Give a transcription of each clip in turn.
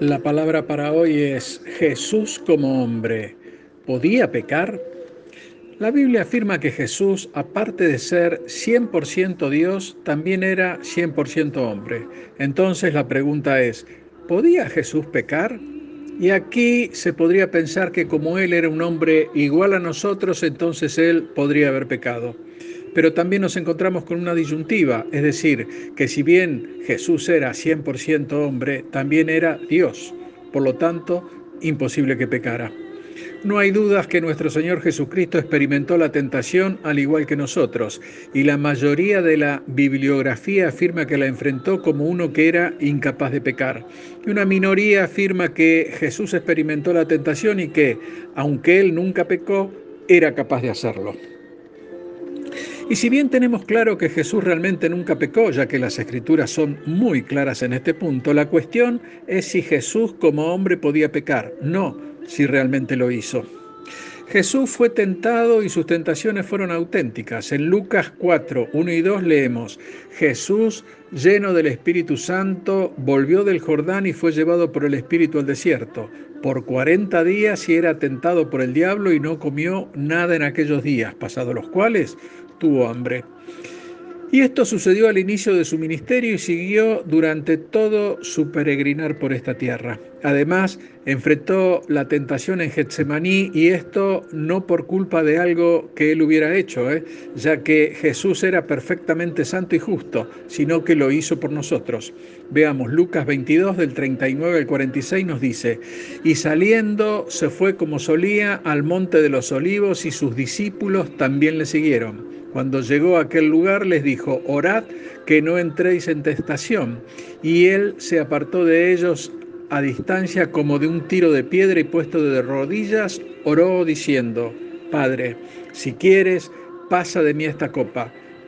La palabra para hoy es Jesús como hombre. ¿Podía pecar? La Biblia afirma que Jesús, aparte de ser 100% Dios, también era 100% hombre. Entonces la pregunta es, ¿podía Jesús pecar? Y aquí se podría pensar que como Él era un hombre igual a nosotros, entonces Él podría haber pecado. Pero también nos encontramos con una disyuntiva, es decir, que si bien Jesús era 100% hombre, también era Dios. Por lo tanto, imposible que pecara. No hay dudas que nuestro Señor Jesucristo experimentó la tentación al igual que nosotros, y la mayoría de la bibliografía afirma que la enfrentó como uno que era incapaz de pecar. Y una minoría afirma que Jesús experimentó la tentación y que, aunque él nunca pecó, era capaz de hacerlo. Y si bien tenemos claro que Jesús realmente nunca pecó, ya que las escrituras son muy claras en este punto, la cuestión es si Jesús como hombre podía pecar, no si realmente lo hizo. Jesús fue tentado y sus tentaciones fueron auténticas. En Lucas 4, 1 y 2 leemos, Jesús, lleno del Espíritu Santo, volvió del Jordán y fue llevado por el Espíritu al desierto. Por 40 días y era tentado por el diablo y no comió nada en aquellos días, pasados los cuales tuvo hambre. Y esto sucedió al inicio de su ministerio y siguió durante todo su peregrinar por esta tierra. Además, enfrentó la tentación en Getsemaní y esto no por culpa de algo que él hubiera hecho, ¿eh? ya que Jesús era perfectamente santo y justo, sino que lo hizo por nosotros. Veamos, Lucas 22 del 39 al 46 nos dice, y saliendo se fue como solía al monte de los olivos y sus discípulos también le siguieron. Cuando llegó a aquel lugar les dijo, orad que no entréis en testación. Y él se apartó de ellos a distancia como de un tiro de piedra y puesto de rodillas, oró diciendo, Padre, si quieres, pasa de mí esta copa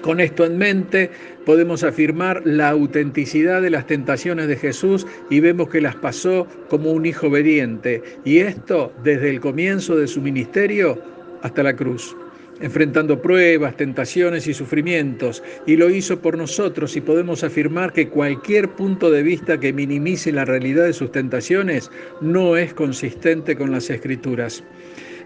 Con esto en mente, podemos afirmar la autenticidad de las tentaciones de Jesús y vemos que las pasó como un hijo obediente, y esto desde el comienzo de su ministerio hasta la cruz enfrentando pruebas, tentaciones y sufrimientos, y lo hizo por nosotros y podemos afirmar que cualquier punto de vista que minimice la realidad de sus tentaciones no es consistente con las escrituras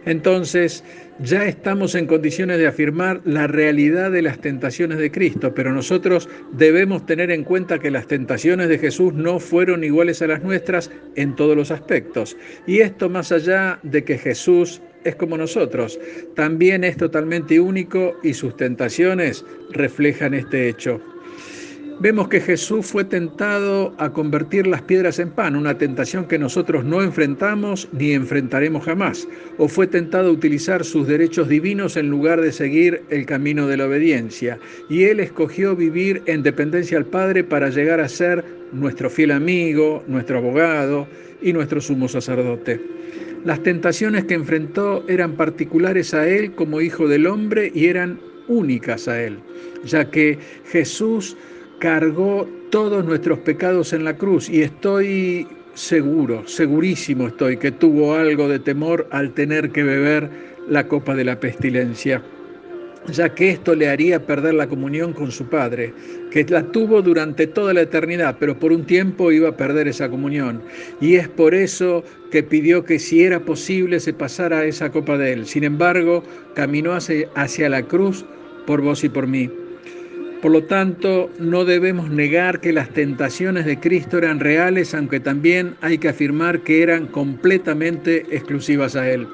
entonces ya estamos en condiciones de afirmar la realidad de las tentaciones de Cristo, pero nosotros debemos tener en cuenta que las tentaciones de Jesús no fueron iguales a las nuestras en todos los aspectos. Y esto más allá de que Jesús es como nosotros, también es totalmente único y sus tentaciones reflejan este hecho. Vemos que Jesús fue tentado a convertir las piedras en pan, una tentación que nosotros no enfrentamos ni enfrentaremos jamás. O fue tentado a utilizar sus derechos divinos en lugar de seguir el camino de la obediencia. Y él escogió vivir en dependencia al Padre para llegar a ser nuestro fiel amigo, nuestro abogado y nuestro sumo sacerdote. Las tentaciones que enfrentó eran particulares a él como hijo del hombre y eran únicas a él, ya que Jesús cargó todos nuestros pecados en la cruz y estoy seguro, segurísimo estoy, que tuvo algo de temor al tener que beber la copa de la pestilencia, ya que esto le haría perder la comunión con su Padre, que la tuvo durante toda la eternidad, pero por un tiempo iba a perder esa comunión. Y es por eso que pidió que si era posible se pasara esa copa de él. Sin embargo, caminó hacia, la cruz por vos y por mí. Por lo tanto, no debemos negar que las tentaciones de Cristo eran reales, aunque también hay que afirmar que eran completamente exclusivas a Él.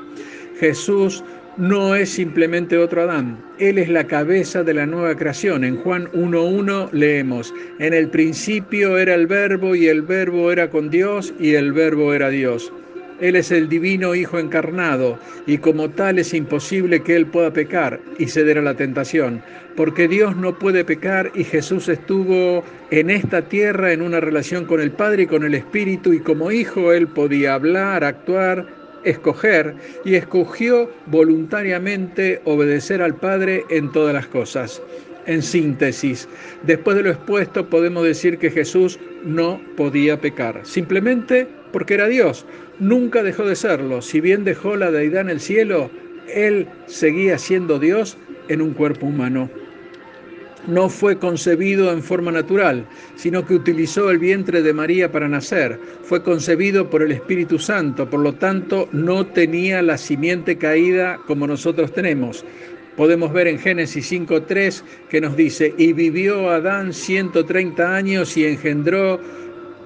Jesús no es simplemente otro Adán, Él es la cabeza de la nueva creación. En Juan 1.1 leemos, en el principio era el verbo y el verbo era con Dios y el verbo era Dios. Él es el divino Hijo encarnado y como tal es imposible que Él pueda pecar y ceder a la tentación, porque Dios no puede pecar y Jesús estuvo en esta tierra en una relación con el Padre y con el Espíritu y como Hijo Él podía hablar, actuar escoger y escogió voluntariamente obedecer al Padre en todas las cosas. En síntesis, después de lo expuesto podemos decir que Jesús no podía pecar, simplemente porque era Dios. Nunca dejó de serlo. Si bien dejó la deidad en el cielo, Él seguía siendo Dios en un cuerpo humano no fue concebido en forma natural, sino que utilizó el vientre de María para nacer. Fue concebido por el Espíritu Santo, por lo tanto no tenía la simiente caída como nosotros tenemos. Podemos ver en Génesis 5.3 que nos dice, y vivió Adán 130 años y engendró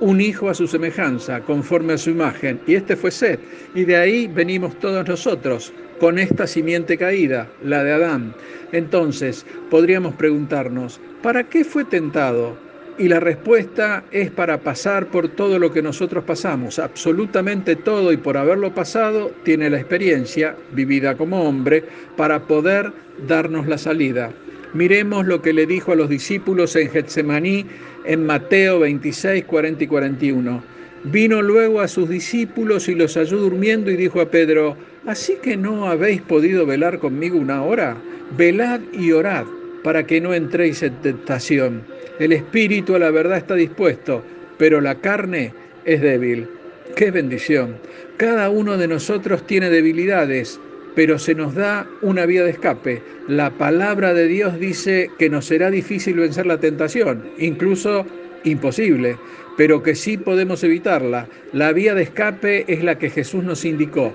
un hijo a su semejanza, conforme a su imagen, y este fue Seth, y de ahí venimos todos nosotros, con esta simiente caída, la de Adán. Entonces, podríamos preguntarnos, ¿para qué fue tentado? Y la respuesta es para pasar por todo lo que nosotros pasamos, absolutamente todo, y por haberlo pasado, tiene la experiencia, vivida como hombre, para poder darnos la salida. Miremos lo que le dijo a los discípulos en Getsemaní en Mateo 26, 40 y 41. Vino luego a sus discípulos y los halló durmiendo y dijo a Pedro, ¿así que no habéis podido velar conmigo una hora? Velad y orad para que no entréis en tentación. El espíritu a la verdad está dispuesto, pero la carne es débil. ¡Qué bendición! Cada uno de nosotros tiene debilidades, pero se nos da una vía de escape. La palabra de Dios dice que nos será difícil vencer la tentación, incluso imposible, pero que sí podemos evitarla. La vía de escape es la que Jesús nos indicó,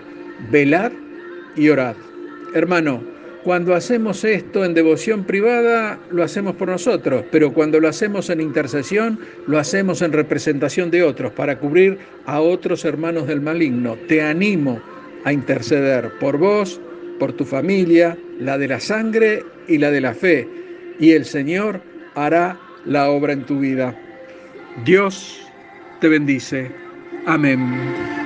velad y orad. Hermano, cuando hacemos esto en devoción privada, lo hacemos por nosotros, pero cuando lo hacemos en intercesión, lo hacemos en representación de otros, para cubrir a otros hermanos del maligno. Te animo a interceder por vos, por tu familia, la de la sangre y la de la fe, y el Señor hará la obra en tu vida. Dios te bendice. Amén.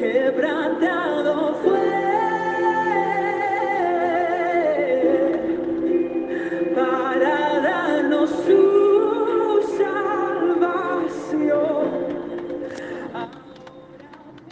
quebrantado fue.